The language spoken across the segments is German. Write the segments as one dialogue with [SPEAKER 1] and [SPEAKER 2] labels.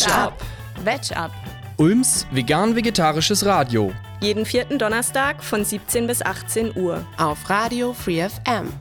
[SPEAKER 1] Veg Up.
[SPEAKER 2] Veg Up.
[SPEAKER 1] Ulms vegan-vegetarisches Radio.
[SPEAKER 3] Jeden vierten Donnerstag von 17 bis 18 Uhr.
[SPEAKER 2] Auf Radio Free FM.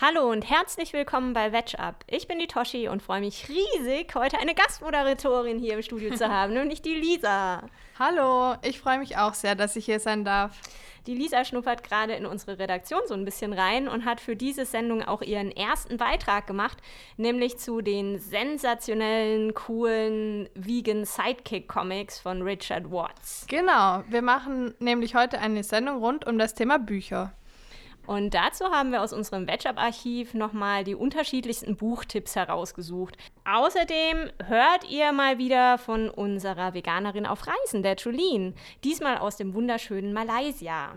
[SPEAKER 3] Hallo und herzlich willkommen bei Veg Up. Ich bin die Toshi und freue mich riesig, heute eine Gastmoderatorin hier im Studio zu haben, nämlich die Lisa.
[SPEAKER 4] Hallo, ich freue mich auch sehr, dass ich hier sein darf.
[SPEAKER 3] Die Lisa schnuppert gerade in unsere Redaktion so ein bisschen rein und hat für diese Sendung auch ihren ersten Beitrag gemacht, nämlich zu den sensationellen, coolen Vegan Sidekick Comics von Richard Watts.
[SPEAKER 4] Genau, wir machen nämlich heute eine Sendung rund um das Thema Bücher.
[SPEAKER 3] Und dazu haben wir aus unserem Wetchup-Archiv nochmal die unterschiedlichsten Buchtipps herausgesucht. Außerdem hört ihr mal wieder von unserer Veganerin auf Reisen, der Julien. Diesmal aus dem wunderschönen Malaysia.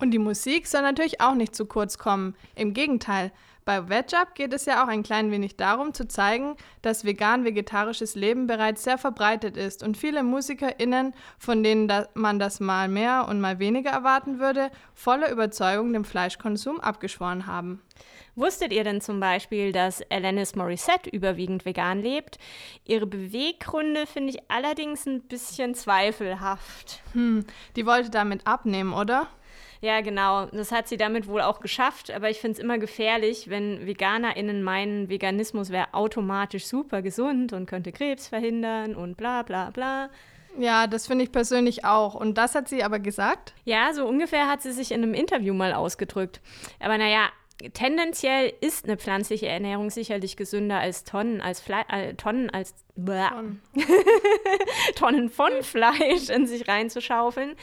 [SPEAKER 4] Und die Musik soll natürlich auch nicht zu kurz kommen. Im Gegenteil, bei VegUp geht es ja auch ein klein wenig darum, zu zeigen, dass vegan-vegetarisches Leben bereits sehr verbreitet ist und viele MusikerInnen, von denen man das mal mehr und mal weniger erwarten würde, voller Überzeugung dem Fleischkonsum abgeschworen haben.
[SPEAKER 3] Wusstet ihr denn zum Beispiel, dass Alanis Morissette überwiegend vegan lebt? Ihre Beweggründe finde ich allerdings ein bisschen zweifelhaft.
[SPEAKER 4] Hm, die wollte damit abnehmen, oder?
[SPEAKER 3] Ja, genau. Das hat sie damit wohl auch geschafft. Aber ich finde es immer gefährlich, wenn VeganerInnen meinen, Veganismus wäre automatisch super gesund und könnte Krebs verhindern und bla bla bla.
[SPEAKER 4] Ja, das finde ich persönlich auch. Und das hat sie aber gesagt?
[SPEAKER 3] Ja, so ungefähr hat sie sich in einem Interview mal ausgedrückt. Aber naja, tendenziell ist eine pflanzliche Ernährung sicherlich gesünder als Tonnen als Fle äh, Tonnen als Tonnen. Tonnen von Fleisch in sich reinzuschaufeln.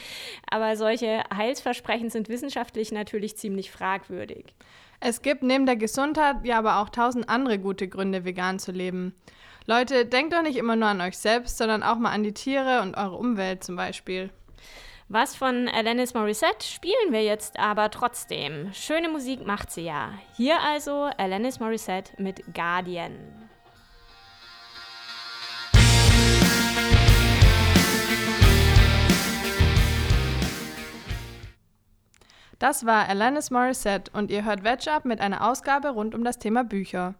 [SPEAKER 3] Aber solche Heilsversprechen sind wissenschaftlich natürlich ziemlich fragwürdig.
[SPEAKER 4] Es gibt neben der Gesundheit ja aber auch tausend andere gute Gründe, vegan zu leben. Leute, denkt doch nicht immer nur an euch selbst, sondern auch mal an die Tiere und eure Umwelt zum Beispiel.
[SPEAKER 3] Was von Alanis Morissette spielen wir jetzt aber trotzdem. Schöne Musik macht sie ja. Hier also Alanis Morissette mit Guardian.
[SPEAKER 4] Das war Alanis Morissette und ihr hört Veg Up mit einer Ausgabe rund um das Thema Bücher.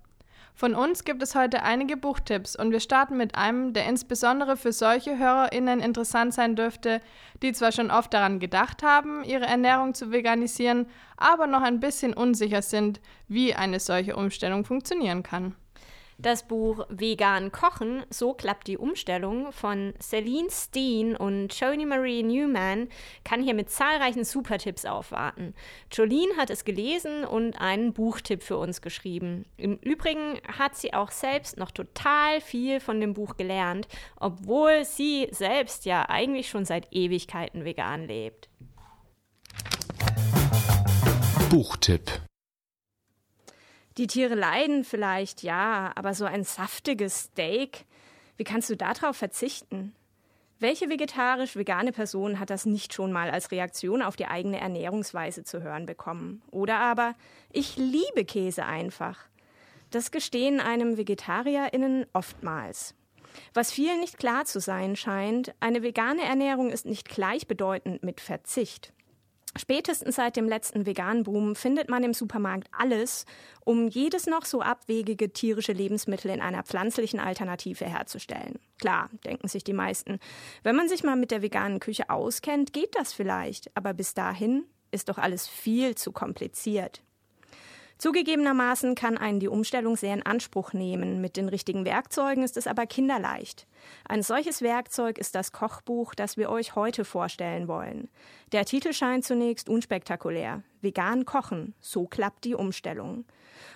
[SPEAKER 4] Von uns gibt es heute einige Buchtipps und wir starten mit einem, der insbesondere für solche HörerInnen interessant sein dürfte, die zwar schon oft daran gedacht haben, ihre Ernährung zu veganisieren, aber noch ein bisschen unsicher sind, wie eine solche Umstellung funktionieren kann.
[SPEAKER 3] Das Buch Vegan Kochen, so klappt die Umstellung von Celine Steen und Joni Marie Newman kann hier mit zahlreichen Supertipps aufwarten. Jolene hat es gelesen und einen Buchtipp für uns geschrieben. Im Übrigen hat sie auch selbst noch total viel von dem Buch gelernt, obwohl sie selbst ja eigentlich schon seit Ewigkeiten vegan lebt.
[SPEAKER 1] Buchtipp
[SPEAKER 3] die Tiere leiden vielleicht, ja, aber so ein saftiges Steak, wie kannst du darauf verzichten? Welche vegetarisch-vegane Person hat das nicht schon mal als Reaktion auf die eigene Ernährungsweise zu hören bekommen? Oder aber, ich liebe Käse einfach. Das gestehen einem VegetarierInnen oftmals. Was vielen nicht klar zu sein scheint, eine vegane Ernährung ist nicht gleichbedeutend mit Verzicht. Spätestens seit dem letzten Vegan-Boom findet man im Supermarkt alles, um jedes noch so abwegige tierische Lebensmittel in einer pflanzlichen Alternative herzustellen. Klar, denken sich die meisten. Wenn man sich mal mit der veganen Küche auskennt, geht das vielleicht, aber bis dahin ist doch alles viel zu kompliziert. Zugegebenermaßen kann einen die Umstellung sehr in Anspruch nehmen. Mit den richtigen Werkzeugen ist es aber kinderleicht. Ein solches Werkzeug ist das Kochbuch, das wir euch heute vorstellen wollen. Der Titel scheint zunächst unspektakulär. Vegan kochen, so klappt die Umstellung.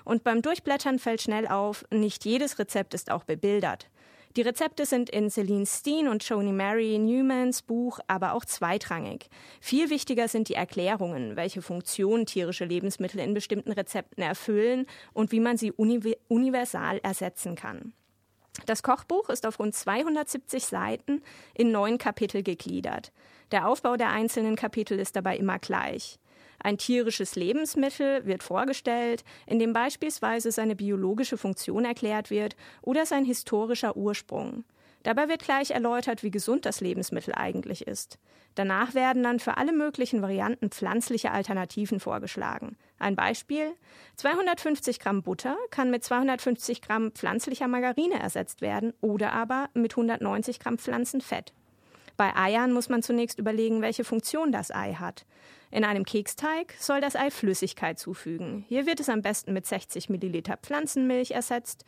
[SPEAKER 3] Und beim Durchblättern fällt schnell auf, nicht jedes Rezept ist auch bebildert. Die Rezepte sind in Celine Steen und Joni Mary Newmans Buch aber auch zweitrangig. Viel wichtiger sind die Erklärungen, welche Funktion tierische Lebensmittel in bestimmten Rezepten erfüllen und wie man sie uni universal ersetzen kann. Das Kochbuch ist auf rund 270 Seiten in neun Kapitel gegliedert. Der Aufbau der einzelnen Kapitel ist dabei immer gleich. Ein tierisches Lebensmittel wird vorgestellt, in dem beispielsweise seine biologische Funktion erklärt wird oder sein historischer Ursprung.
[SPEAKER 5] Dabei wird gleich erläutert, wie gesund das Lebensmittel eigentlich ist. Danach werden dann für alle möglichen Varianten pflanzliche Alternativen vorgeschlagen. Ein Beispiel: 250 Gramm Butter kann mit 250 Gramm pflanzlicher Margarine ersetzt werden oder aber mit 190 Gramm Pflanzenfett. Bei Eiern muss man zunächst überlegen, welche Funktion das Ei hat. In einem Keksteig soll das Ei Flüssigkeit zufügen. Hier wird es am besten mit 60 Milliliter Pflanzenmilch ersetzt.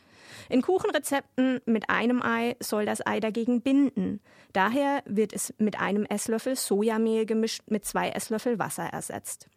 [SPEAKER 5] In Kuchenrezepten mit einem Ei soll das Ei dagegen binden. Daher wird es mit einem Esslöffel Sojamehl gemischt mit zwei Esslöffel Wasser ersetzt.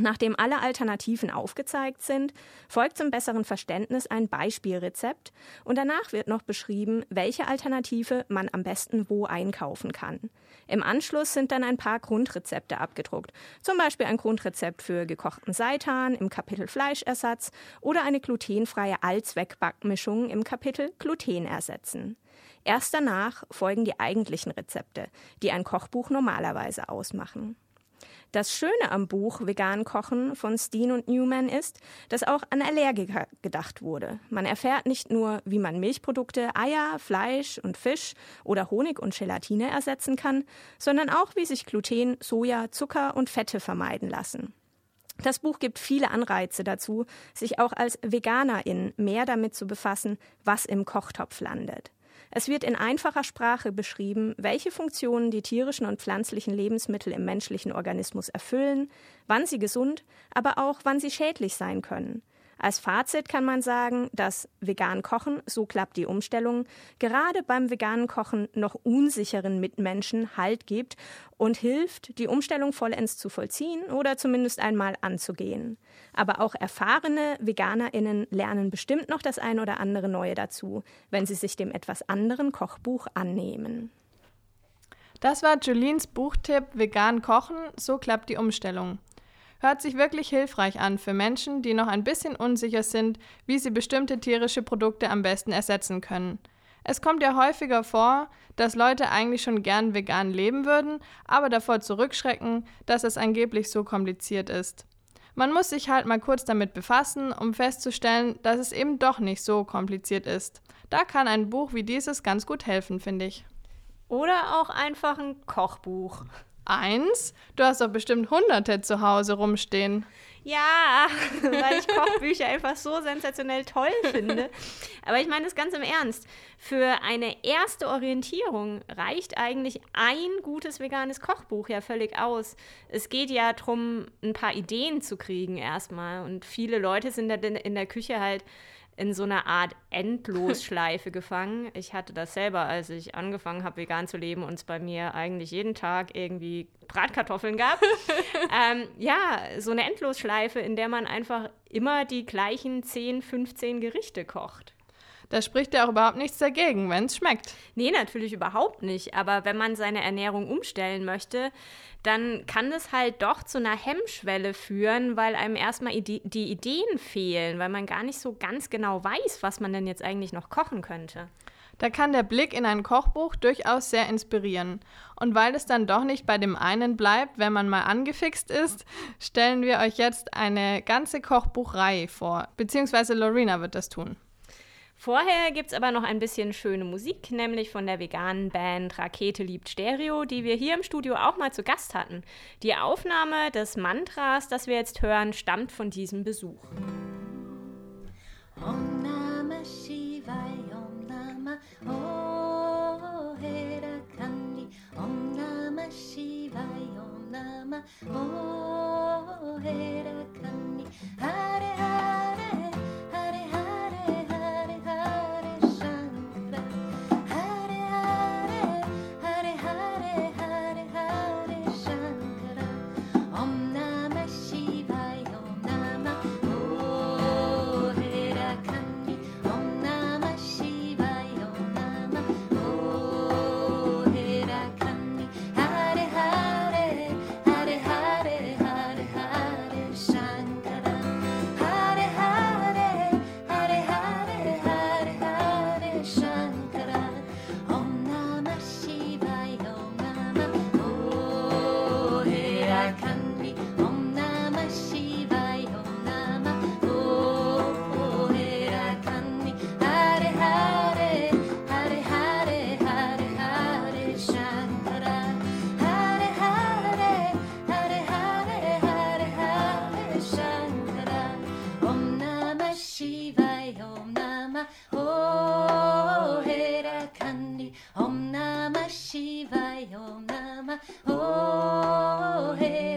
[SPEAKER 5] Nachdem alle Alternativen aufgezeigt sind, folgt zum besseren Verständnis ein Beispielrezept und danach wird noch beschrieben, welche Alternative man am besten wo einkaufen kann. Im Anschluss sind dann ein paar Grundrezepte abgedruckt, zum Beispiel ein Grundrezept für gekochten Seitan im Kapitel Fleischersatz oder eine glutenfreie Allzweckbackmischung im Kapitel Gluten ersetzen. Erst danach folgen die eigentlichen Rezepte, die ein Kochbuch normalerweise ausmachen. Das Schöne am Buch Vegan Kochen von Steen und Newman ist, dass auch an Allergiker gedacht wurde. Man erfährt nicht nur, wie man Milchprodukte, Eier, Fleisch und Fisch oder Honig und Gelatine ersetzen kann, sondern auch, wie sich Gluten, Soja, Zucker und Fette vermeiden lassen. Das Buch gibt viele Anreize dazu, sich auch als Veganerin mehr damit zu befassen, was im Kochtopf landet. Es wird in einfacher Sprache beschrieben, welche Funktionen die tierischen und pflanzlichen Lebensmittel im menschlichen Organismus erfüllen, wann sie gesund, aber auch wann sie schädlich sein können. Als Fazit kann man sagen, dass vegan Kochen, so klappt die Umstellung, gerade beim veganen Kochen noch unsicheren Mitmenschen Halt gibt und hilft, die Umstellung vollends zu vollziehen oder zumindest einmal anzugehen. Aber auch erfahrene VeganerInnen lernen bestimmt noch das ein oder andere Neue dazu, wenn sie sich dem etwas anderen Kochbuch annehmen.
[SPEAKER 4] Das war Julines Buchtipp Vegan kochen, so klappt die Umstellung. Hört sich wirklich hilfreich an für Menschen, die noch ein bisschen unsicher sind, wie sie bestimmte tierische Produkte am besten ersetzen können. Es kommt ja häufiger vor, dass Leute eigentlich schon gern vegan leben würden, aber davor zurückschrecken, dass es angeblich so kompliziert ist. Man muss sich halt mal kurz damit befassen, um festzustellen, dass es eben doch nicht so kompliziert ist. Da kann ein Buch wie dieses ganz gut helfen, finde ich.
[SPEAKER 5] Oder auch einfach ein Kochbuch.
[SPEAKER 4] Eins? Du hast doch bestimmt hunderte zu Hause rumstehen.
[SPEAKER 5] Ja, weil ich Kochbücher einfach so sensationell toll finde. Aber ich meine das ganz im Ernst. Für eine erste Orientierung reicht eigentlich ein gutes veganes Kochbuch ja völlig aus. Es geht ja darum, ein paar Ideen zu kriegen erstmal. Und viele Leute sind in der Küche halt in so einer Art Endlosschleife gefangen. Ich hatte das selber, als ich angefangen habe, vegan zu leben und es bei mir eigentlich jeden Tag irgendwie Bratkartoffeln gab. ähm, ja, so eine Endlosschleife, in der man einfach immer die gleichen 10, 15 Gerichte kocht.
[SPEAKER 4] Da spricht ja auch überhaupt nichts dagegen, wenn es schmeckt.
[SPEAKER 5] Nee, natürlich überhaupt nicht. Aber wenn man seine Ernährung umstellen möchte, dann kann das halt doch zu einer Hemmschwelle führen, weil einem erstmal die Ideen fehlen, weil man gar nicht so ganz genau weiß, was man denn jetzt eigentlich noch kochen könnte.
[SPEAKER 4] Da kann der Blick in ein Kochbuch durchaus sehr inspirieren. Und weil es dann doch nicht bei dem einen bleibt, wenn man mal angefixt ist, stellen wir euch jetzt eine ganze Kochbuchreihe vor. Beziehungsweise Lorena wird das tun.
[SPEAKER 5] Vorher gibt es aber noch ein bisschen schöne Musik, nämlich von der veganen Band Rakete liebt Stereo, die wir hier im Studio auch mal zu Gast hatten. Die Aufnahme des Mantras, das wir jetzt hören, stammt von diesem Besuch. Om Namah Shivaya, Om Namah Oh Kandi, Om Namah Shivaya, Om Namah Oh Kandi, Hare Hare
[SPEAKER 6] Hey.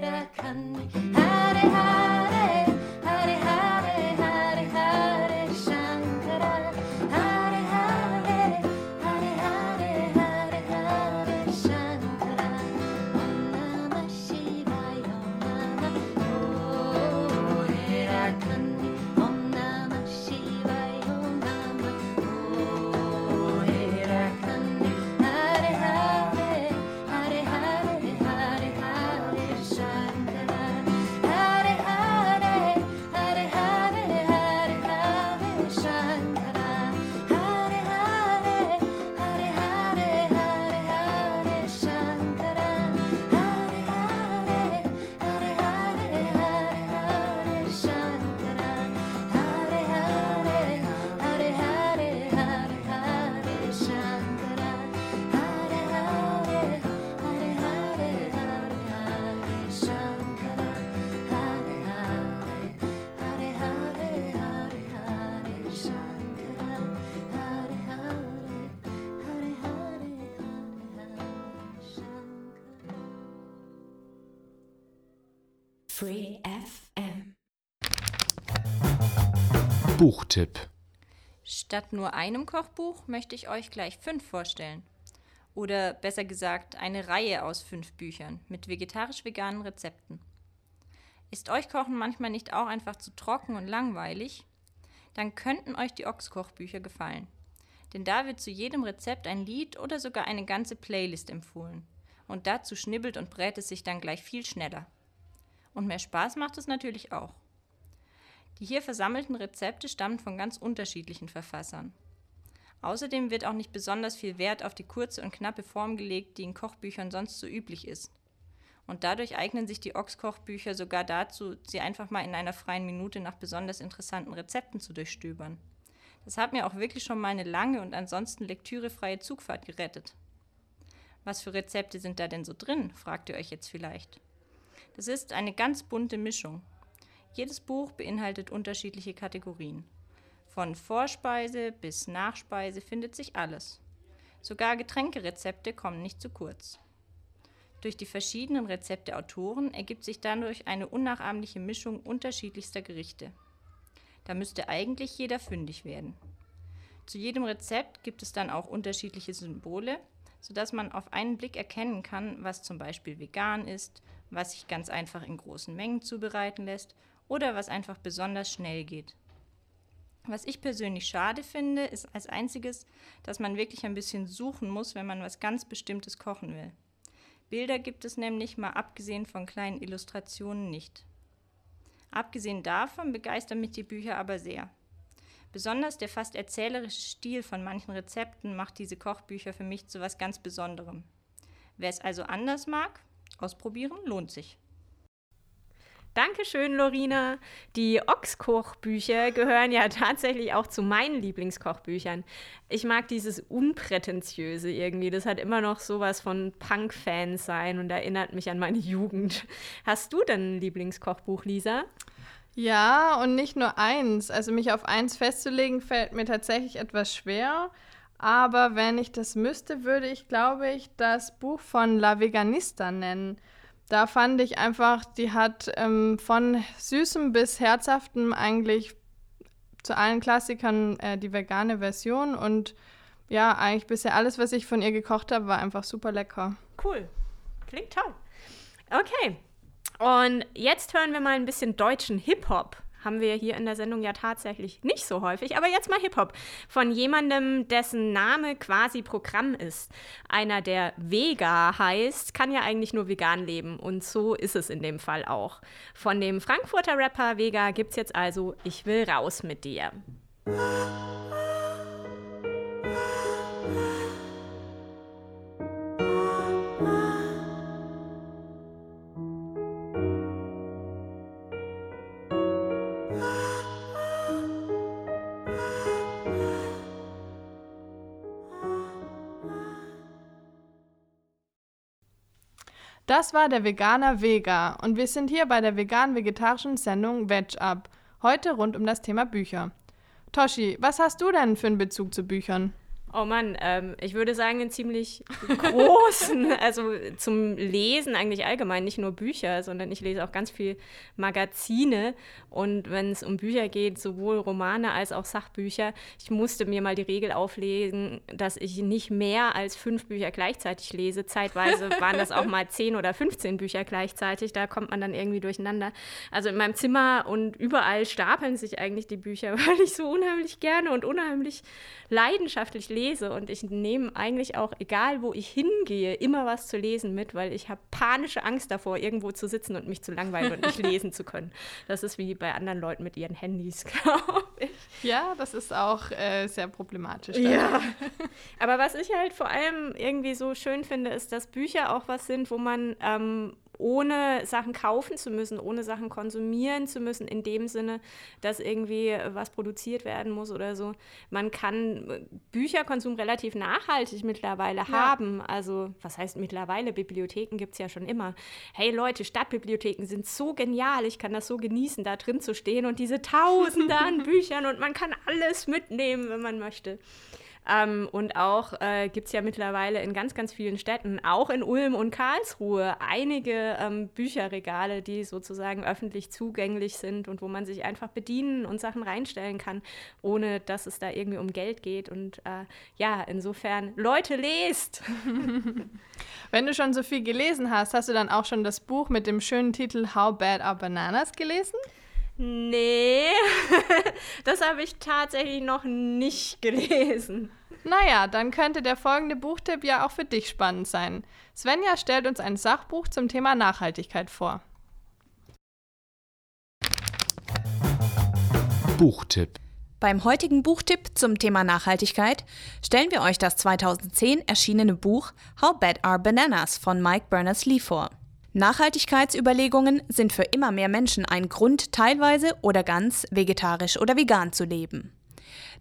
[SPEAKER 2] Free FM.
[SPEAKER 1] Buchtipp.
[SPEAKER 7] Statt nur einem Kochbuch möchte ich euch gleich fünf vorstellen. Oder besser gesagt, eine Reihe aus fünf Büchern mit vegetarisch-veganen Rezepten. Ist euch Kochen manchmal nicht auch einfach zu trocken und langweilig? Dann könnten euch die Ochs-Kochbücher gefallen. Denn da wird zu jedem Rezept ein Lied oder sogar eine ganze Playlist empfohlen. Und dazu schnibbelt und brät es sich dann gleich viel schneller. Und mehr Spaß macht es natürlich auch. Die hier versammelten Rezepte stammen von ganz unterschiedlichen Verfassern. Außerdem wird auch nicht besonders viel Wert auf die kurze und knappe Form gelegt, die in Kochbüchern sonst so üblich ist. Und dadurch eignen sich die Ochs-Kochbücher sogar dazu, sie einfach mal in einer freien Minute nach besonders interessanten Rezepten zu durchstöbern. Das hat mir auch wirklich schon mal eine lange und ansonsten lektürefreie Zugfahrt gerettet. Was für Rezepte sind da denn so drin, fragt ihr euch jetzt vielleicht. Das ist eine ganz bunte Mischung. Jedes Buch beinhaltet unterschiedliche Kategorien. Von Vorspeise bis Nachspeise findet sich alles. Sogar Getränkerezepte kommen nicht zu kurz. Durch die verschiedenen Rezepte Autoren ergibt sich dadurch eine unnachahmliche Mischung unterschiedlichster Gerichte. Da müsste eigentlich jeder fündig werden. Zu jedem Rezept gibt es dann auch unterschiedliche Symbole, sodass man auf einen Blick erkennen kann, was zum Beispiel vegan ist, was sich ganz einfach in großen Mengen zubereiten lässt oder was einfach besonders schnell geht. Was ich persönlich schade finde, ist als einziges, dass man wirklich ein bisschen suchen muss, wenn man was ganz Bestimmtes kochen will. Bilder gibt es nämlich, mal abgesehen von kleinen Illustrationen, nicht. Abgesehen davon begeistern mich die Bücher aber sehr. Besonders der fast erzählerische Stil von manchen Rezepten macht diese Kochbücher für mich zu was ganz Besonderem. Wer es also anders mag, ausprobieren lohnt sich.
[SPEAKER 3] Dankeschön, Lorina. Die Ochskochbücher gehören ja tatsächlich auch zu meinen Lieblingskochbüchern. Ich mag dieses Unprätentiöse irgendwie. Das hat immer noch sowas von Punk-Fans sein und erinnert mich an meine Jugend. Hast du denn ein Lieblingskochbuch, Lisa?
[SPEAKER 4] Ja, und nicht nur eins. Also mich auf eins festzulegen, fällt mir tatsächlich etwas schwer. Aber wenn ich das müsste, würde ich, glaube ich, das Buch von La Veganista nennen da fand ich einfach, die hat ähm, von süßem bis herzhaftem eigentlich zu allen Klassikern äh, die vegane Version und ja, eigentlich bisher alles, was ich von ihr gekocht habe, war einfach super lecker.
[SPEAKER 3] Cool. Klingt toll. Okay. Und jetzt hören wir mal ein bisschen deutschen Hip-Hop haben wir hier in der Sendung ja tatsächlich nicht so häufig. Aber jetzt mal Hip-Hop. Von jemandem, dessen Name quasi Programm ist. Einer, der Vega heißt, kann ja eigentlich nur vegan leben. Und so ist es in dem Fall auch. Von dem Frankfurter Rapper Vega gibt es jetzt also Ich will raus mit dir.
[SPEAKER 4] Das war der Veganer Vega und wir sind hier bei der vegan-vegetarischen Sendung Veg Up. Heute rund um das Thema Bücher. Toshi, was hast du denn für einen Bezug zu Büchern?
[SPEAKER 3] Oh Mann, ähm, ich würde sagen, einen ziemlich großen, also zum Lesen eigentlich allgemein, nicht nur Bücher, sondern ich lese auch ganz viel Magazine. Und wenn es um Bücher geht, sowohl Romane als auch Sachbücher, ich musste mir mal die Regel auflegen, dass ich nicht mehr als fünf Bücher gleichzeitig lese. Zeitweise waren das auch mal zehn oder 15 Bücher gleichzeitig. Da kommt man dann irgendwie durcheinander. Also in meinem Zimmer und überall stapeln sich eigentlich die Bücher, weil ich so unheimlich gerne und unheimlich leidenschaftlich lese lese und ich nehme eigentlich auch, egal wo ich hingehe, immer was zu lesen mit, weil ich habe panische Angst davor, irgendwo zu sitzen und mich zu langweilen und nicht lesen zu können. Das ist wie bei anderen Leuten mit ihren Handys, glaube ich.
[SPEAKER 4] Ja, das ist auch äh, sehr problematisch.
[SPEAKER 3] Ja. Aber was ich halt vor allem irgendwie so schön finde, ist, dass Bücher auch was sind, wo man ähm, ohne Sachen kaufen zu müssen, ohne Sachen konsumieren zu müssen, in dem Sinne, dass irgendwie was produziert werden muss oder so. Man kann Bücherkonsum relativ nachhaltig mittlerweile ja. haben. Also, was heißt mittlerweile? Bibliotheken gibt es ja schon immer. Hey Leute, Stadtbibliotheken sind so genial. Ich kann das so genießen, da drin zu stehen und diese Tausende an Büchern und man kann alles mitnehmen, wenn man möchte. Ähm, und auch äh, gibt es ja mittlerweile in ganz, ganz vielen Städten, auch in Ulm und Karlsruhe, einige ähm, Bücherregale, die sozusagen öffentlich zugänglich sind und wo man sich einfach bedienen und Sachen reinstellen kann, ohne dass es da irgendwie um Geld geht. Und äh, ja, insofern, Leute, lest!
[SPEAKER 4] Wenn du schon so viel gelesen hast, hast du dann auch schon das Buch mit dem schönen Titel How Bad Are Bananas gelesen?
[SPEAKER 3] Nee, das habe ich tatsächlich noch nicht gelesen.
[SPEAKER 4] Naja, dann könnte der folgende Buchtipp ja auch für dich spannend sein. Svenja stellt uns ein Sachbuch zum Thema Nachhaltigkeit vor.
[SPEAKER 1] Buchtipp.
[SPEAKER 8] Beim heutigen Buchtipp zum Thema Nachhaltigkeit stellen wir euch das 2010 erschienene Buch How Bad Are Bananas von Mike Berners-Lee vor. Nachhaltigkeitsüberlegungen sind für immer mehr Menschen ein Grund, teilweise oder ganz vegetarisch oder vegan zu leben.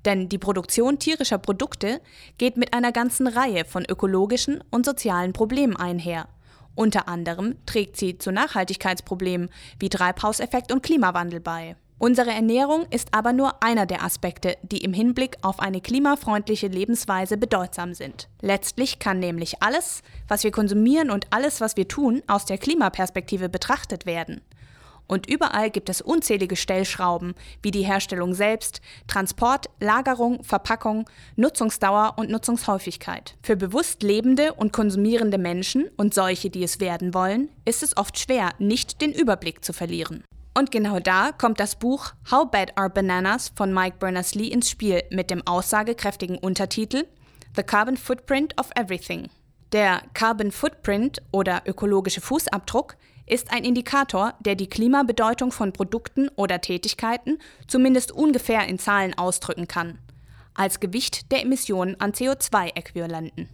[SPEAKER 8] Denn die Produktion tierischer Produkte geht mit einer ganzen Reihe von ökologischen und sozialen Problemen einher. Unter anderem trägt sie zu Nachhaltigkeitsproblemen wie Treibhauseffekt und Klimawandel bei. Unsere Ernährung ist aber nur einer der Aspekte, die im Hinblick auf eine klimafreundliche Lebensweise bedeutsam sind. Letztlich kann nämlich alles, was wir konsumieren und alles, was wir tun, aus der Klimaperspektive betrachtet werden. Und überall gibt es unzählige Stellschrauben, wie die Herstellung selbst, Transport, Lagerung, Verpackung, Nutzungsdauer und Nutzungshäufigkeit. Für bewusst lebende und konsumierende Menschen und solche, die es werden wollen, ist es oft schwer, nicht den Überblick zu verlieren. Und genau da kommt das Buch How Bad Are Bananas von Mike Berners-Lee ins Spiel mit dem aussagekräftigen Untertitel The Carbon Footprint of Everything. Der Carbon Footprint oder ökologische Fußabdruck ist ein Indikator, der die Klimabedeutung von Produkten oder Tätigkeiten zumindest ungefähr in Zahlen ausdrücken kann, als Gewicht der Emissionen an CO2-Äquivalenten.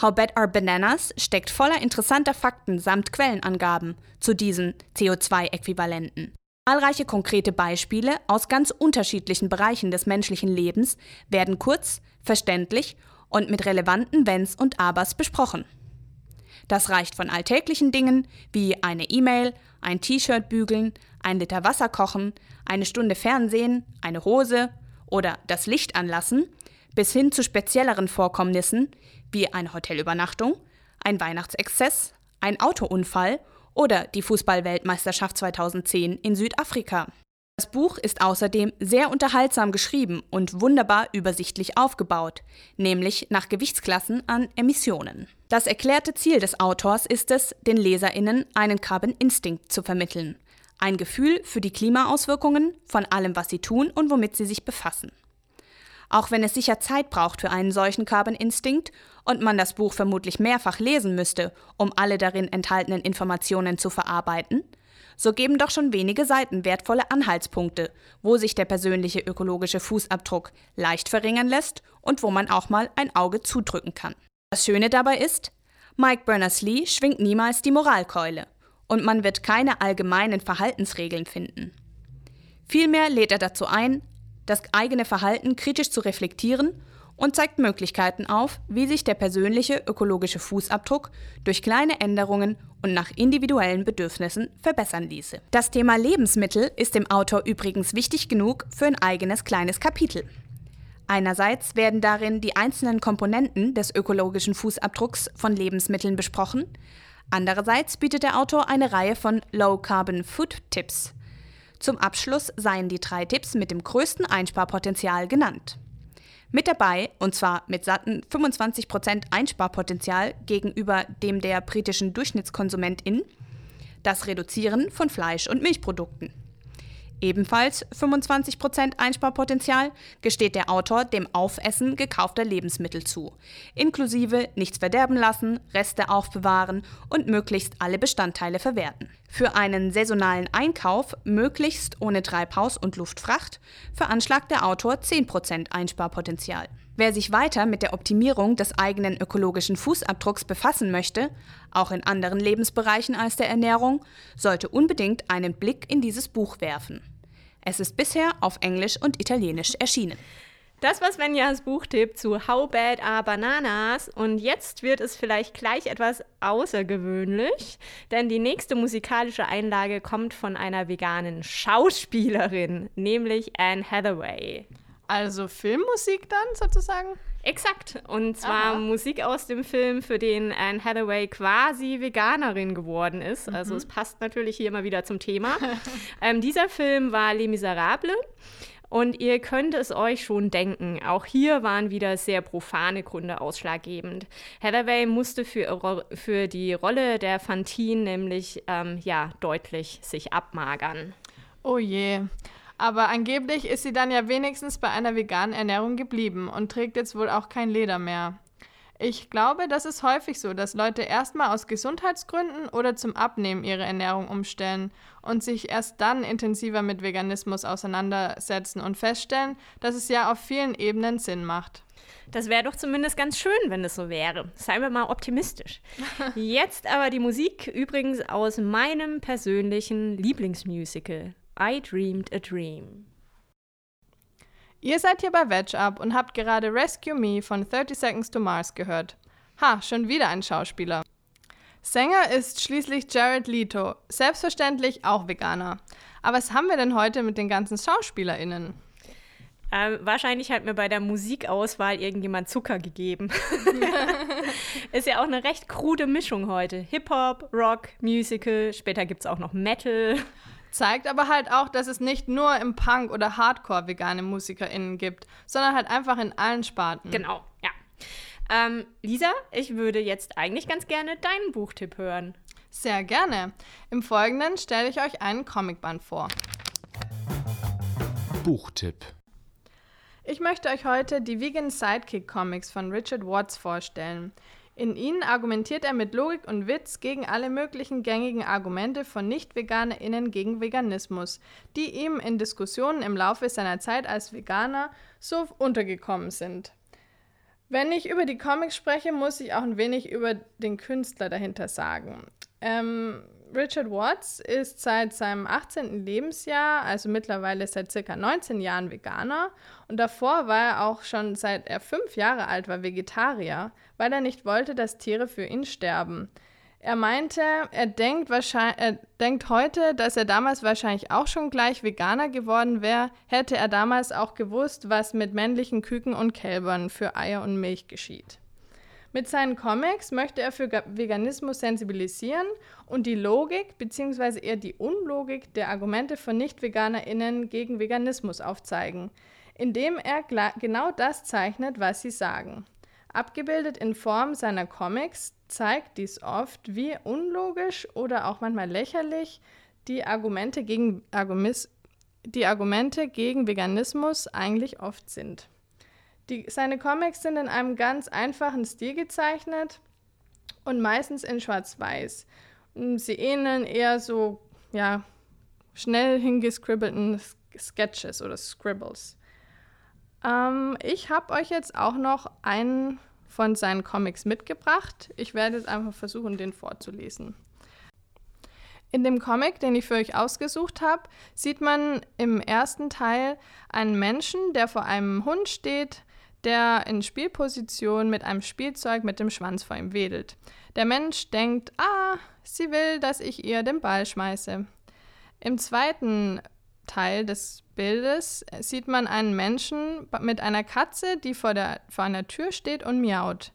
[SPEAKER 8] How Bad Are Bananas steckt voller interessanter Fakten samt Quellenangaben zu diesen CO2-Äquivalenten. Zahlreiche konkrete Beispiele aus ganz unterschiedlichen Bereichen des menschlichen Lebens werden kurz, verständlich und mit relevanten Wenns und Abers besprochen. Das reicht von alltäglichen Dingen wie eine E-Mail, ein T-Shirt bügeln, ein Liter Wasser kochen, eine Stunde Fernsehen, eine Hose oder das Licht anlassen, bis hin zu spezielleren Vorkommnissen wie eine Hotelübernachtung, ein Weihnachtsexzess, ein Autounfall oder die Fußballweltmeisterschaft 2010 in Südafrika. Das Buch ist außerdem sehr unterhaltsam geschrieben und wunderbar übersichtlich aufgebaut, nämlich nach Gewichtsklassen an Emissionen. Das erklärte Ziel des Autors ist es, den Leserinnen einen Carbon Instinct zu vermitteln, ein Gefühl für die Klimaauswirkungen von allem, was sie tun und womit sie sich befassen. Auch wenn es sicher Zeit braucht für einen solchen Carbon Instinct und man das Buch vermutlich mehrfach lesen müsste, um alle darin enthaltenen Informationen zu verarbeiten, so geben doch schon wenige Seiten wertvolle Anhaltspunkte, wo sich der persönliche ökologische Fußabdruck leicht verringern lässt und wo man auch mal ein Auge zudrücken kann. Das Schöne dabei ist, Mike Berners-Lee schwingt niemals die Moralkeule und man wird keine allgemeinen Verhaltensregeln finden. Vielmehr lädt er dazu ein, das eigene Verhalten kritisch zu reflektieren und zeigt Möglichkeiten auf, wie sich der persönliche ökologische Fußabdruck durch kleine Änderungen und nach individuellen Bedürfnissen verbessern ließe. Das Thema Lebensmittel ist dem Autor übrigens wichtig genug für ein eigenes kleines Kapitel. Einerseits werden darin die einzelnen Komponenten des ökologischen Fußabdrucks von Lebensmitteln besprochen, andererseits bietet der Autor eine Reihe von Low-Carbon Food Tipps zum Abschluss seien die drei Tipps mit dem größten Einsparpotenzial genannt. Mit dabei, und zwar mit satten 25% Einsparpotenzial gegenüber dem der britischen Durchschnittskonsumentin, das Reduzieren von Fleisch- und Milchprodukten. Ebenfalls 25% Einsparpotenzial gesteht der Autor dem Aufessen gekaufter Lebensmittel zu, inklusive nichts verderben lassen, Reste aufbewahren und möglichst alle Bestandteile verwerten. Für einen saisonalen Einkauf, möglichst ohne Treibhaus- und Luftfracht, veranschlagt der Autor 10% Einsparpotenzial. Wer sich weiter mit der Optimierung des eigenen ökologischen Fußabdrucks befassen möchte, auch in anderen Lebensbereichen als der Ernährung, sollte unbedingt einen Blick in dieses Buch werfen. Es ist bisher auf Englisch und Italienisch erschienen.
[SPEAKER 3] Das war Svenjas Buchtipp zu How Bad Are Bananas und jetzt wird es vielleicht gleich etwas außergewöhnlich, denn die nächste musikalische Einlage kommt von einer veganen Schauspielerin, nämlich Anne Hathaway.
[SPEAKER 4] Also Filmmusik dann sozusagen?
[SPEAKER 3] Exakt. Und zwar Aha. Musik aus dem Film, für den Anne Hathaway quasi Veganerin geworden ist. Also mhm. es passt natürlich hier immer wieder zum Thema. ähm, dieser Film war Les Miserables. Und ihr könnt es euch schon denken, auch hier waren wieder sehr profane Gründe ausschlaggebend. Hathaway musste für, für die Rolle der Fantine nämlich ähm, ja, deutlich sich abmagern.
[SPEAKER 4] Oh je. Aber angeblich ist sie dann ja wenigstens bei einer veganen Ernährung geblieben und trägt jetzt wohl auch kein Leder mehr. Ich glaube, das ist häufig so, dass Leute erstmal aus Gesundheitsgründen oder zum Abnehmen ihre Ernährung umstellen und sich erst dann intensiver mit Veganismus auseinandersetzen und feststellen, dass es ja auf vielen Ebenen Sinn macht.
[SPEAKER 3] Das wäre doch zumindest ganz schön, wenn es so wäre. Seien wir mal optimistisch. Jetzt aber die Musik übrigens aus meinem persönlichen Lieblingsmusical. I Dreamed a Dream.
[SPEAKER 4] Ihr seid hier bei Veg Up und habt gerade Rescue Me von 30 Seconds to Mars gehört. Ha, schon wieder ein Schauspieler. Sänger ist schließlich Jared Leto, selbstverständlich auch Veganer. Aber was haben wir denn heute mit den ganzen SchauspielerInnen?
[SPEAKER 3] Ähm, wahrscheinlich hat mir bei der Musikauswahl irgendjemand Zucker gegeben. ist ja auch eine recht krude Mischung heute. Hip-Hop, Rock, Musical, später gibt es auch noch Metal.
[SPEAKER 4] Zeigt aber halt auch, dass es nicht nur im Punk oder Hardcore vegane MusikerInnen gibt, sondern halt einfach in allen Sparten.
[SPEAKER 3] Genau, ja. Ähm, Lisa, ich würde jetzt eigentlich ganz gerne deinen Buchtipp hören.
[SPEAKER 4] Sehr gerne. Im Folgenden stelle ich euch einen Comicband vor.
[SPEAKER 1] Buchtipp.
[SPEAKER 4] Ich möchte euch heute die Vegan Sidekick Comics von Richard Watts vorstellen. In ihnen argumentiert er mit Logik und Witz gegen alle möglichen gängigen Argumente von Nicht-VeganerInnen gegen Veganismus, die ihm in Diskussionen im Laufe seiner Zeit als Veganer so untergekommen sind. Wenn ich über die Comics spreche, muss ich auch ein wenig über den Künstler dahinter sagen. Ähm, Richard Watts ist seit seinem 18. Lebensjahr, also mittlerweile seit circa 19 Jahren Veganer und davor war er auch schon seit er fünf Jahre alt war Vegetarier, weil er nicht wollte, dass Tiere für ihn sterben. Er meinte, er denkt, wahrscheinlich, er denkt heute, dass er damals wahrscheinlich auch schon gleich Veganer geworden wäre, hätte er damals auch gewusst, was mit männlichen Küken und Kälbern für Eier und Milch geschieht. Mit seinen Comics möchte er für Veganismus sensibilisieren und die Logik bzw. eher die Unlogik der Argumente von Nicht-VeganerInnen gegen Veganismus aufzeigen, indem er genau das zeichnet, was sie sagen. Abgebildet in Form seiner Comics zeigt dies oft, wie unlogisch oder auch manchmal lächerlich die Argumente gegen, Argumis die Argumente gegen Veganismus eigentlich oft sind. Die, seine Comics sind in einem ganz einfachen Stil gezeichnet und meistens in Schwarz-Weiß. Sie ähneln eher so, ja, schnell hingescribbelten Sketches oder Scribbles. Ähm, ich habe euch jetzt auch noch einen von seinen Comics mitgebracht. Ich werde jetzt einfach versuchen, den vorzulesen. In dem Comic, den ich für euch ausgesucht habe, sieht man im ersten Teil einen Menschen, der vor einem Hund steht, der in Spielposition mit einem Spielzeug mit dem Schwanz vor ihm wedelt. Der Mensch denkt, ah, sie will, dass ich ihr den Ball schmeiße. Im zweiten Teil des Bildes sieht man einen Menschen mit einer Katze, die vor, der, vor einer Tür steht und miaut.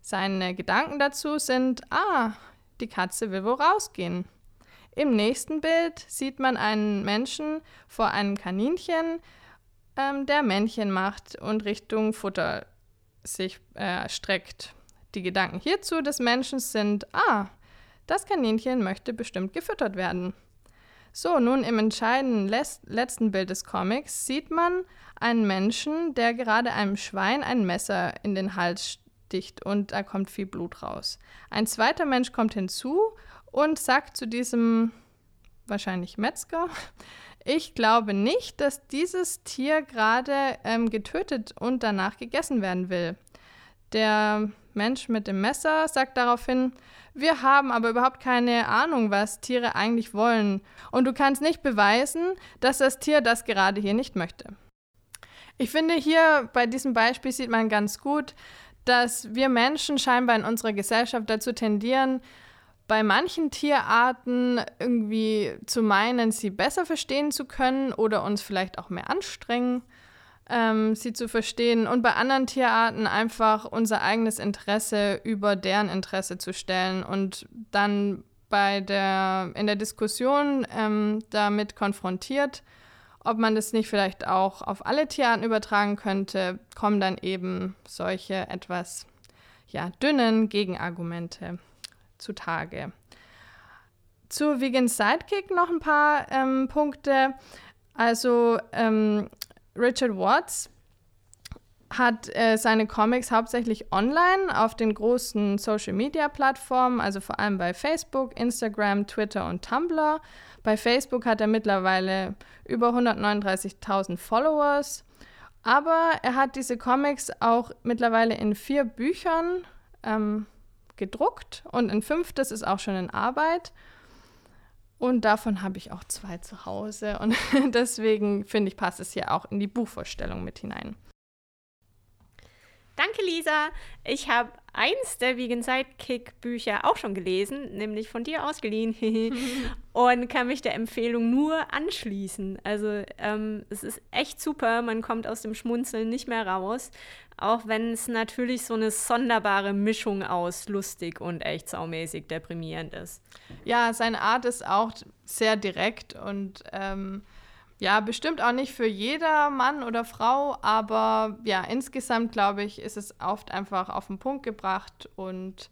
[SPEAKER 4] Seine Gedanken dazu sind, ah, die Katze will wohl rausgehen. Im nächsten Bild sieht man einen Menschen vor einem Kaninchen, ähm, der Männchen macht und Richtung Futter sich äh, streckt. Die Gedanken hierzu des Menschen sind, ah, das Kaninchen möchte bestimmt gefüttert werden. So, nun im entscheidenden letzten Bild des Comics sieht man einen Menschen, der gerade einem Schwein ein Messer in den Hals sticht und da kommt viel Blut raus. Ein zweiter Mensch kommt hinzu und sagt zu diesem wahrscheinlich Metzger, ich glaube nicht, dass dieses Tier gerade ähm, getötet und danach gegessen werden will. Der Mensch mit dem Messer sagt daraufhin, wir haben aber überhaupt keine Ahnung, was Tiere eigentlich wollen. Und du kannst nicht beweisen, dass das Tier das gerade hier nicht möchte. Ich finde, hier bei diesem Beispiel sieht man ganz gut, dass wir Menschen scheinbar in unserer Gesellschaft dazu tendieren, bei manchen Tierarten irgendwie zu meinen, sie besser verstehen zu können oder uns vielleicht auch mehr anstrengen. Ähm, sie zu verstehen und bei anderen Tierarten einfach unser eigenes Interesse über deren Interesse zu stellen und dann bei der, in der Diskussion ähm, damit konfrontiert, ob man das nicht vielleicht auch auf alle Tierarten übertragen könnte, kommen dann eben solche etwas ja, dünnen Gegenargumente zutage. Zu Vegan Sidekick noch ein paar ähm, Punkte. Also ähm, Richard Watts hat äh, seine Comics hauptsächlich online auf den großen Social-Media-Plattformen, also vor allem bei Facebook, Instagram, Twitter und Tumblr. Bei Facebook hat er mittlerweile über 139.000 Followers. Aber er hat diese Comics auch mittlerweile in vier Büchern ähm, gedruckt und ein fünftes ist auch schon in Arbeit. Und davon habe ich auch zwei zu Hause. Und deswegen finde ich, passt es hier auch in die Buchvorstellung mit hinein.
[SPEAKER 3] Danke, Lisa. Ich habe eins der Vegan Sidekick Bücher auch schon gelesen, nämlich von dir ausgeliehen und kann mich der Empfehlung nur anschließen. Also ähm, es ist echt super, man kommt aus dem Schmunzeln nicht mehr raus, auch wenn es natürlich so eine sonderbare Mischung aus lustig und echt saumäßig deprimierend ist.
[SPEAKER 4] Ja, seine Art ist auch sehr direkt und ähm, ja, bestimmt auch nicht für jeder Mann oder Frau, aber ja, insgesamt glaube ich, ist es oft einfach auf den Punkt gebracht und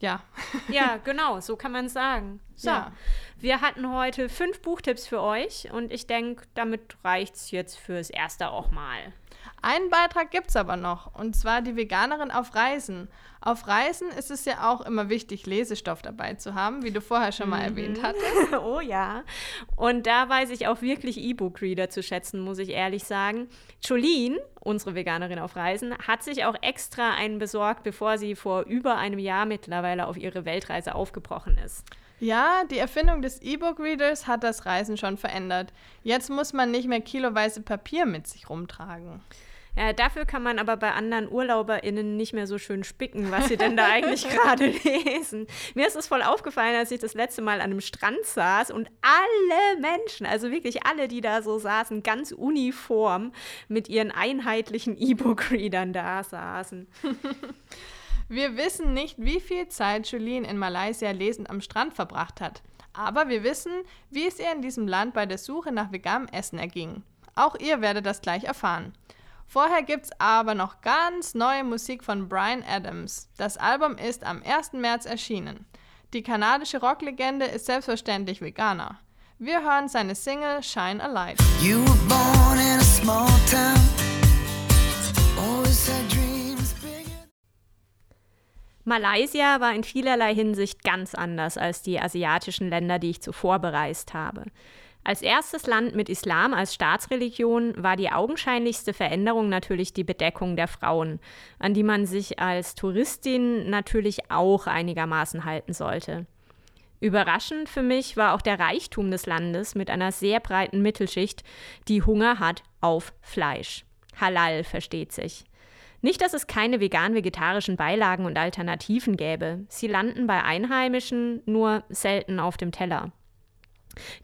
[SPEAKER 4] ja.
[SPEAKER 3] Ja, genau, so kann man sagen. So,
[SPEAKER 4] Ja.
[SPEAKER 3] wir hatten heute fünf Buchtipps für euch und ich denke, damit reicht es jetzt fürs Erste auch mal.
[SPEAKER 4] Einen Beitrag gibt es aber noch, und zwar die Veganerin auf Reisen. Auf Reisen ist es ja auch immer wichtig, Lesestoff dabei zu haben, wie du vorher schon mal erwähnt hattest.
[SPEAKER 3] oh ja. Und da weiß ich auch wirklich E-Book-Reader zu schätzen, muss ich ehrlich sagen. Jolene, unsere Veganerin auf Reisen, hat sich auch extra einen besorgt, bevor sie vor über einem Jahr mittlerweile auf ihre Weltreise aufgebrochen ist.
[SPEAKER 4] Ja, die Erfindung des E-Book-Readers hat das Reisen schon verändert. Jetzt muss man nicht mehr kiloweise Papier mit sich rumtragen.
[SPEAKER 3] Ja, dafür kann man aber bei anderen UrlauberInnen nicht mehr so schön spicken, was sie denn da eigentlich gerade lesen. Mir ist es voll aufgefallen, als ich das letzte Mal an einem Strand saß und alle Menschen, also wirklich alle, die da so saßen, ganz uniform mit ihren einheitlichen E-Book-Readern da saßen.
[SPEAKER 4] Wir wissen nicht, wie viel Zeit Julien in Malaysia lesend am Strand verbracht hat. Aber wir wissen, wie es ihr in diesem Land bei der Suche nach veganem Essen erging. Auch ihr werdet das gleich erfahren. Vorher gibt's aber noch ganz neue Musik von Brian Adams. Das Album ist am 1. März erschienen. Die kanadische Rocklegende ist selbstverständlich Veganer. Wir hören seine Single Shine a Light.
[SPEAKER 9] You were born in a small town. Always had dreams bigger.
[SPEAKER 3] Malaysia war in vielerlei Hinsicht ganz anders als die asiatischen Länder, die ich zuvor bereist habe. Als erstes Land mit Islam als Staatsreligion war die augenscheinlichste Veränderung natürlich die Bedeckung der Frauen, an die man sich als Touristin natürlich auch einigermaßen halten sollte. Überraschend für mich war auch der Reichtum des Landes mit einer sehr breiten Mittelschicht, die Hunger hat auf Fleisch. Halal versteht sich. Nicht, dass es keine vegan-vegetarischen Beilagen und Alternativen gäbe. Sie landen bei Einheimischen nur selten auf dem Teller.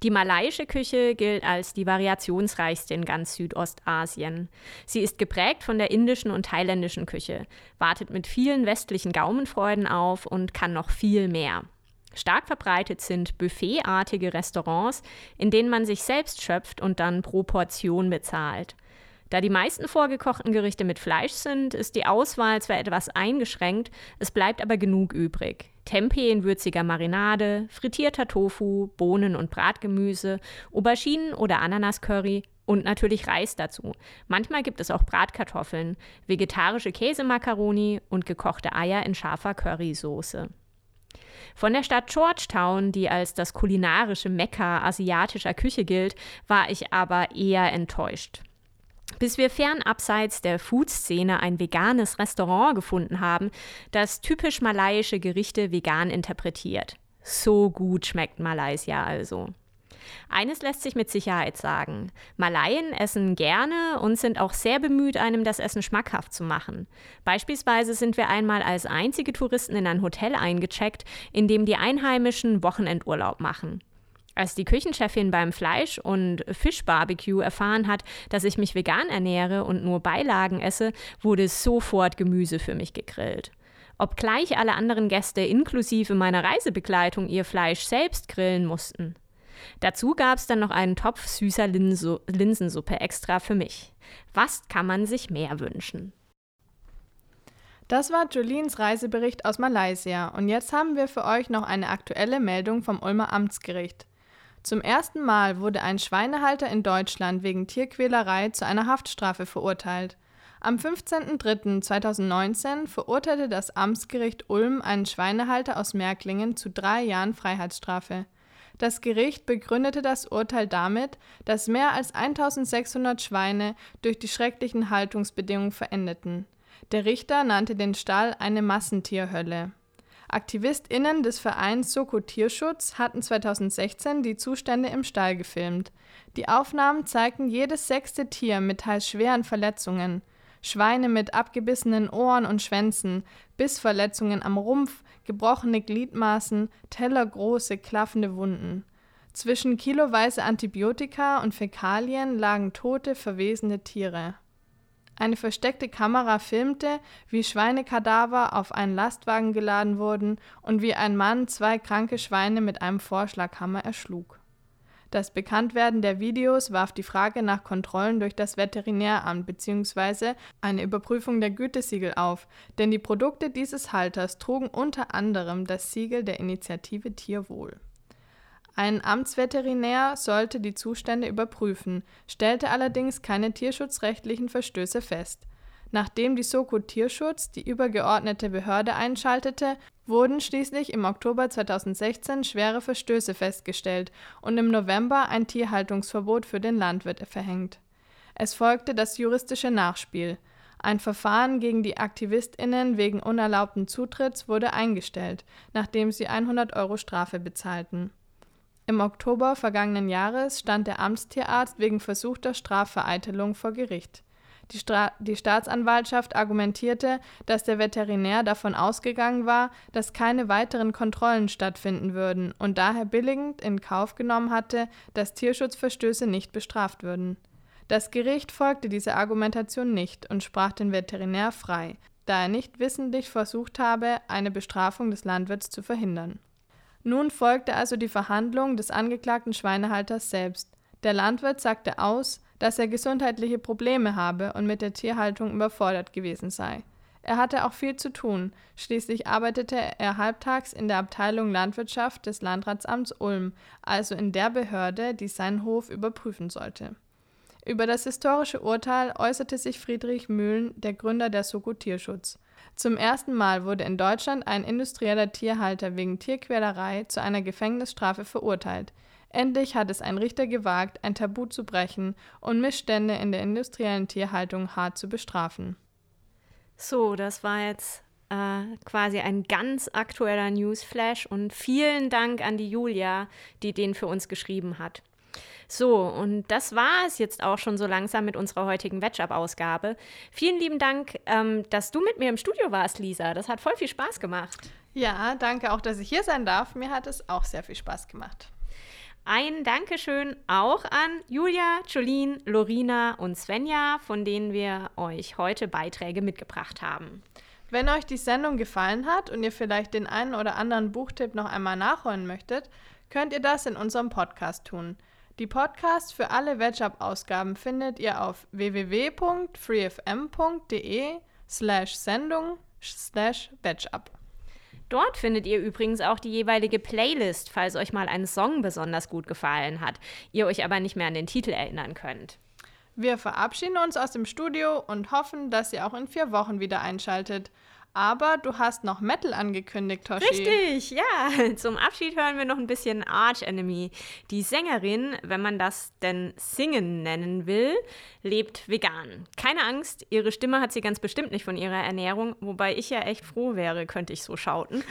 [SPEAKER 3] Die malaiische Küche gilt als die variationsreichste in ganz Südostasien. Sie ist geprägt von der indischen und thailändischen Küche, wartet mit vielen westlichen Gaumenfreuden auf und kann noch viel mehr. Stark verbreitet sind buffetartige Restaurants, in denen man sich selbst schöpft und dann pro Portion bezahlt. Da die meisten vorgekochten Gerichte mit Fleisch sind, ist die Auswahl zwar etwas eingeschränkt, es bleibt aber genug übrig. Tempeh in würziger Marinade, frittierter Tofu, Bohnen und Bratgemüse, Auberginen oder Ananascurry und natürlich Reis dazu. Manchmal gibt es auch Bratkartoffeln, vegetarische Käsemakaroni und gekochte Eier in scharfer Currysoße. Von der Stadt Georgetown, die als das kulinarische Mekka asiatischer Küche gilt, war ich aber eher enttäuscht. Bis wir fern abseits der Food-Szene ein veganes Restaurant gefunden haben, das typisch malaiische Gerichte vegan interpretiert. So gut schmeckt Malaysia also. Eines lässt sich mit Sicherheit sagen. Malaien essen gerne und sind auch sehr bemüht, einem das Essen schmackhaft zu machen. Beispielsweise sind wir einmal als einzige Touristen in ein Hotel eingecheckt, in dem die Einheimischen Wochenendurlaub machen. Als die Küchenchefin beim Fleisch- und Fischbarbecue erfahren hat, dass ich mich vegan ernähre und nur Beilagen esse, wurde sofort Gemüse für mich gegrillt. Obgleich alle anderen Gäste inklusive meiner Reisebegleitung ihr Fleisch selbst grillen mussten. Dazu gab es dann noch einen Topf süßer Linso Linsensuppe extra für mich. Was kann man sich mehr wünschen?
[SPEAKER 4] Das war Jolines Reisebericht aus Malaysia und jetzt haben wir für euch noch eine aktuelle Meldung vom Ulmer Amtsgericht. Zum ersten Mal wurde ein Schweinehalter in Deutschland wegen Tierquälerei zu einer Haftstrafe verurteilt. Am 15.03.2019 verurteilte das Amtsgericht Ulm einen Schweinehalter aus Märklingen zu drei Jahren Freiheitsstrafe. Das Gericht begründete das Urteil damit, dass mehr als 1600 Schweine durch die schrecklichen Haltungsbedingungen verendeten. Der Richter nannte den Stall eine Massentierhölle. AktivistInnen des Vereins Soko Tierschutz hatten 2016 die Zustände im Stall gefilmt. Die Aufnahmen zeigten jedes sechste Tier mit teils schweren Verletzungen. Schweine mit abgebissenen Ohren und Schwänzen, Bissverletzungen am Rumpf, gebrochene Gliedmaßen, tellergroße, klaffende Wunden. Zwischen kiloweise Antibiotika und Fäkalien lagen tote, verwesende Tiere. Eine versteckte Kamera filmte, wie Schweinekadaver auf einen Lastwagen geladen wurden und wie ein Mann zwei kranke Schweine mit einem Vorschlaghammer erschlug. Das Bekanntwerden der Videos warf die Frage nach Kontrollen durch das Veterinäramt bzw. eine Überprüfung der Gütesiegel auf, denn die Produkte dieses Halters trugen unter anderem das Siegel der Initiative Tierwohl. Ein Amtsveterinär sollte die Zustände überprüfen, stellte allerdings keine tierschutzrechtlichen Verstöße fest. Nachdem die Soko Tierschutz die übergeordnete Behörde einschaltete, wurden schließlich im Oktober 2016 schwere Verstöße festgestellt und im November ein Tierhaltungsverbot für den Landwirt verhängt. Es folgte das juristische Nachspiel. Ein Verfahren gegen die AktivistInnen wegen unerlaubten Zutritts wurde eingestellt, nachdem sie 100 Euro Strafe bezahlten. Im Oktober vergangenen Jahres stand der Amtstierarzt wegen versuchter Strafvereitelung vor Gericht. Die, Stra die Staatsanwaltschaft argumentierte, dass der Veterinär davon ausgegangen war, dass keine weiteren Kontrollen stattfinden würden und daher billigend in Kauf genommen hatte, dass Tierschutzverstöße nicht bestraft würden. Das Gericht folgte dieser Argumentation nicht und sprach den Veterinär frei, da er nicht wissentlich versucht habe, eine Bestrafung des Landwirts zu verhindern. Nun folgte also die Verhandlung des angeklagten Schweinehalters selbst. Der Landwirt sagte aus, dass er gesundheitliche Probleme habe und mit der Tierhaltung überfordert gewesen sei. Er hatte auch viel zu tun. Schließlich arbeitete er halbtags in der Abteilung Landwirtschaft des Landratsamts Ulm, also in der Behörde, die seinen Hof überprüfen sollte. Über das historische Urteil äußerte sich Friedrich Mühlen, der Gründer der Soko Tierschutz. Zum ersten Mal wurde in Deutschland ein industrieller Tierhalter wegen Tierquälerei zu einer Gefängnisstrafe verurteilt. Endlich hat es ein Richter gewagt, ein Tabu zu brechen und Missstände in der industriellen Tierhaltung hart zu bestrafen.
[SPEAKER 3] So, das war jetzt äh, quasi ein ganz aktueller Newsflash und vielen Dank an die Julia, die den für uns geschrieben hat. So, und das war es jetzt auch schon so langsam mit unserer heutigen Wetchup-Ausgabe. Vielen lieben Dank, ähm, dass du mit mir im Studio warst, Lisa. Das hat voll viel Spaß gemacht.
[SPEAKER 4] Ja, danke auch, dass ich hier sein darf. Mir hat es auch sehr viel Spaß gemacht.
[SPEAKER 3] Ein Dankeschön auch an Julia, Jolene, Lorina und Svenja, von denen wir euch heute Beiträge mitgebracht haben.
[SPEAKER 4] Wenn euch die Sendung gefallen hat und ihr vielleicht den einen oder anderen Buchtipp noch einmal nachholen möchtet, könnt ihr das in unserem Podcast tun. Die Podcasts für alle Wedge-Up-Ausgaben findet ihr auf www.freefm.de slash Sendung slash Wedge-Up.
[SPEAKER 3] Dort findet ihr übrigens auch die jeweilige Playlist, falls euch mal ein Song besonders gut gefallen hat, ihr euch aber nicht mehr an den Titel erinnern könnt.
[SPEAKER 4] Wir verabschieden uns aus dem Studio und hoffen, dass ihr auch in vier Wochen wieder einschaltet. Aber du hast noch Metal angekündigt, Toshi.
[SPEAKER 3] Richtig, ja. Zum Abschied hören wir noch ein bisschen Arch Enemy. Die Sängerin, wenn man das denn singen nennen will, lebt vegan. Keine Angst, ihre Stimme hat sie ganz bestimmt nicht von ihrer Ernährung, wobei ich ja echt froh wäre, könnte ich so schauten.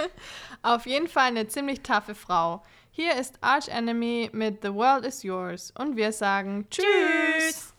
[SPEAKER 4] Auf jeden Fall eine ziemlich taffe Frau. Hier ist Arch Enemy mit The World is Yours und wir sagen Tschüss. Tschüss.